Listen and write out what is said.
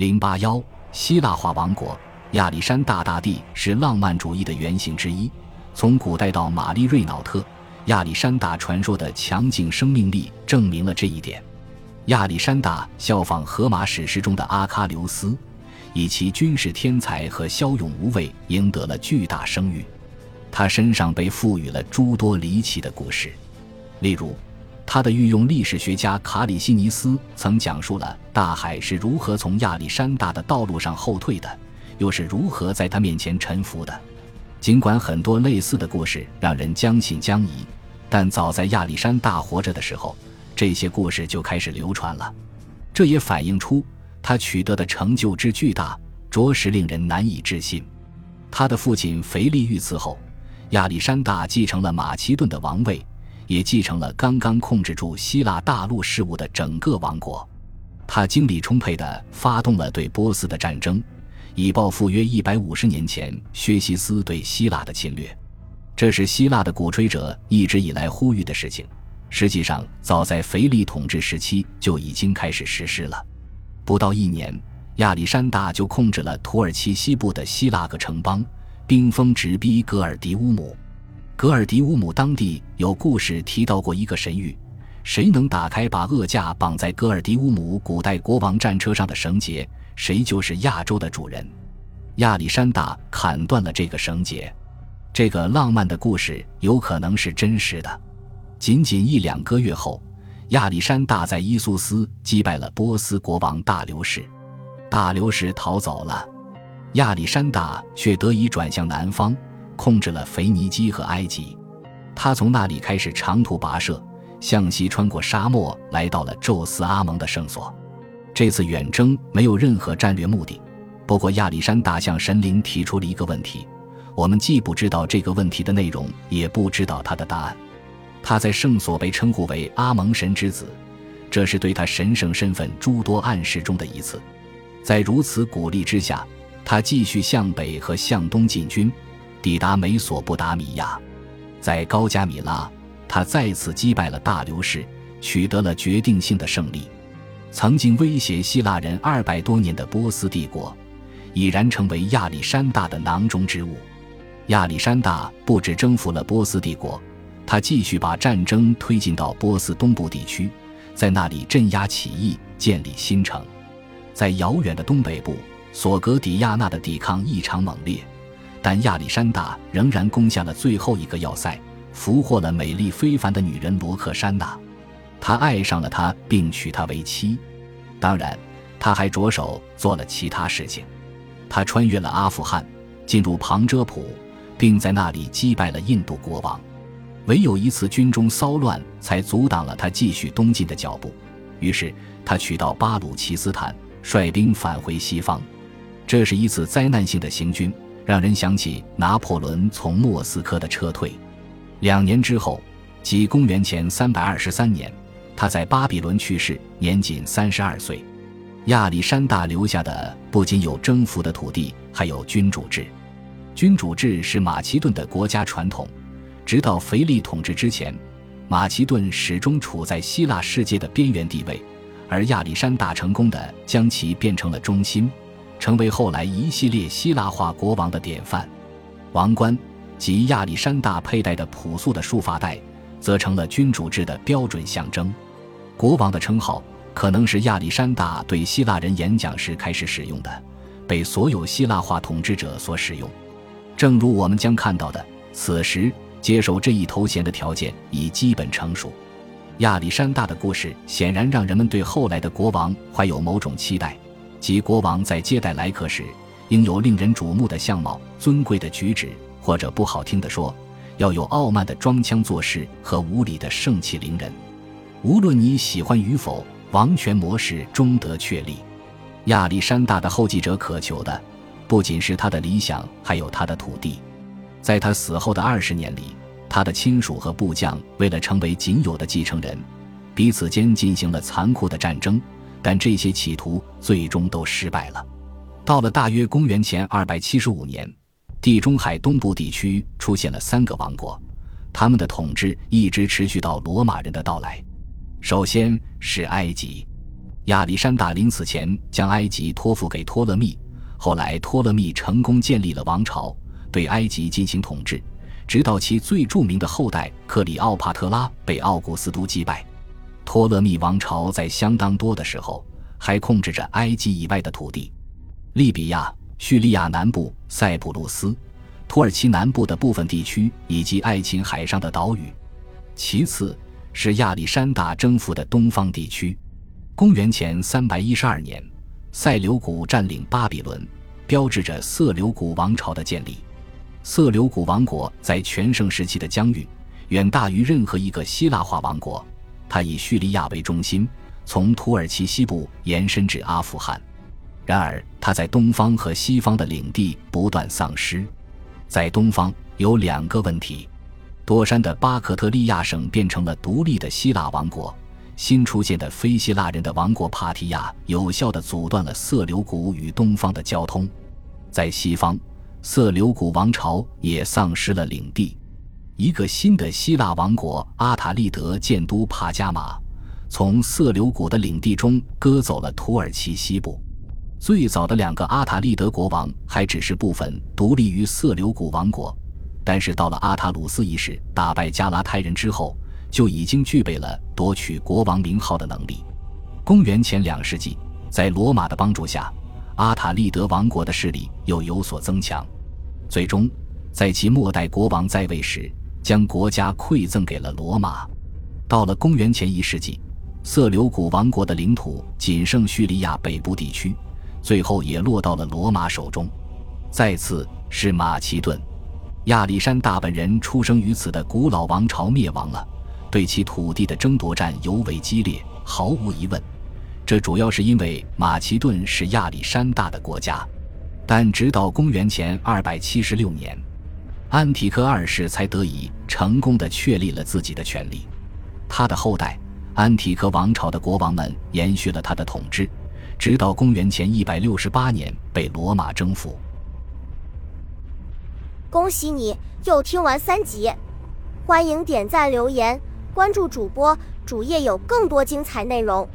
零八幺，希腊化王国。亚历山大大帝是浪漫主义的原型之一。从古代到玛丽瑞瑙特，亚历山大传说的强劲生命力证明了这一点。亚历山大效仿荷马史诗中的阿喀琉斯，以其军事天才和骁勇无畏赢得了巨大声誉。他身上被赋予了诸多离奇的故事，例如。他的御用历史学家卡里西尼斯曾讲述了大海是如何从亚历山大的道路上后退的，又是如何在他面前臣服的。尽管很多类似的故事让人将信将疑，但早在亚历山大活着的时候，这些故事就开始流传了。这也反映出他取得的成就之巨大，着实令人难以置信。他的父亲腓力遇刺后，亚历山大继承了马其顿的王位。也继承了刚刚控制住希腊大陆事务的整个王国，他精力充沛地发动了对波斯的战争，以报复约一百五十年前薛西斯对希腊的侵略。这是希腊的鼓吹者一直以来呼吁的事情，实际上早在腓力统治时期就已经开始实施了。不到一年，亚历山大就控制了土耳其西部的希腊各城邦，兵锋直逼格尔迪乌姆。格尔迪乌姆当地有故事提到过一个神谕：谁能打开把恶架绑在格尔迪乌姆古代国王战车上的绳结，谁就是亚洲的主人。亚历山大砍断了这个绳结。这个浪漫的故事有可能是真实的。仅仅一两个月后，亚历山大在伊苏斯击败了波斯国王大流士，大流士逃走了，亚历山大却得以转向南方。控制了腓尼基和埃及，他从那里开始长途跋涉，向西穿过沙漠，来到了宙斯阿蒙的圣所。这次远征没有任何战略目的，不过亚历山大向神灵提出了一个问题：我们既不知道这个问题的内容，也不知道他的答案。他在圣所被称呼为阿蒙神之子，这是对他神圣身份诸多暗示中的一次。在如此鼓励之下，他继续向北和向东进军。抵达美索不达米亚，在高加米拉，他再次击败了大流士，取得了决定性的胜利。曾经威胁希腊人二百多年的波斯帝国，已然成为亚历山大的囊中之物。亚历山大不止征服了波斯帝国，他继续把战争推进到波斯东部地区，在那里镇压起义，建立新城。在遥远的东北部，索格底亚纳的抵抗异常猛烈。但亚历山大仍然攻下了最后一个要塞，俘获了美丽非凡的女人罗克珊娜。他爱上了她，并娶她为妻。当然，他还着手做了其他事情。他穿越了阿富汗，进入旁遮普，并在那里击败了印度国王。唯有一次军中骚乱，才阻挡了他继续东进的脚步。于是，他取到巴鲁奇斯坦，率兵返回西方。这是一次灾难性的行军。让人想起拿破仑从莫斯科的撤退。两年之后，即公元前三百二十三年，他在巴比伦去世，年仅三十二岁。亚历山大留下的不仅有征服的土地，还有君主制。君主制是马其顿的国家传统，直到腓力统治之前，马其顿始终处在希腊世界的边缘地位，而亚历山大成功的将其变成了中心。成为后来一系列希腊化国王的典范，王冠及亚历山大佩戴的朴素的束发带，则成了君主制的标准象征。国王的称号可能是亚历山大对希腊人演讲时开始使用的，被所有希腊化统治者所使用。正如我们将看到的，此时接受这一头衔的条件已基本成熟。亚历山大的故事显然让人们对后来的国王怀有某种期待。即国王在接待来客时，应有令人瞩目的相貌、尊贵的举止，或者不好听的说，要有傲慢的装腔作势和无礼的盛气凌人。无论你喜欢与否，王权模式终得确立。亚历山大的后继者渴求的，不仅是他的理想，还有他的土地。在他死后的二十年里，他的亲属和部将为了成为仅有的继承人，彼此间进行了残酷的战争。但这些企图最终都失败了。到了大约公元前二百七十五年，地中海东部地区出现了三个王国，他们的统治一直持续到罗马人的到来。首先是埃及，亚历山大临死前将埃及托付给托勒密，后来托勒密成功建立了王朝，对埃及进行统治，直到其最著名的后代克里奥帕特拉被奥古斯都击败。托勒密王朝在相当多的时候还控制着埃及以外的土地，利比亚、叙利亚南部、塞浦路斯、土耳其南部的部分地区以及爱琴海上的岛屿。其次是亚历山大征服的东方地区。公元前三百一十二年，塞琉古占领巴比伦，标志着色琉古王朝的建立。色琉古王国在全盛时期的疆域远大于任何一个希腊化王国。它以叙利亚为中心，从土耳其西部延伸至阿富汗。然而，它在东方和西方的领地不断丧失。在东方有两个问题：多山的巴克特利亚省变成了独立的希腊王国。新出现的非希腊人的王国帕提亚有效地阻断了色琉古与东方的交通，在西方，色琉古王朝也丧失了领地。一个新的希腊王国阿塔利德建都帕加马，从色琉古的领地中割走了土耳其西部。最早的两个阿塔利德国王还只是部分独立于色琉古王国，但是到了阿塔鲁斯一世打败加拉泰人之后。就已经具备了夺取国王名号的能力。公元前两世纪，在罗马的帮助下，阿塔利德王国的势力又有所增强。最终，在其末代国王在位时，将国家馈赠给了罗马。到了公元前一世纪，色琉古王国的领土仅剩叙利亚北部地区，最后也落到了罗马手中。再次是马其顿，亚历山大本人出生于此的古老王朝灭亡了。对其土地的争夺战尤为激烈，毫无疑问，这主要是因为马其顿是亚历山大的国家。但直到公元前二百七十六年，安提柯二世才得以成功的确立了自己的权利。他的后代安提柯王朝的国王们延续了他的统治，直到公元前一百六十八年被罗马征服。恭喜你又听完三集，欢迎点赞留言。关注主播，主页有更多精彩内容。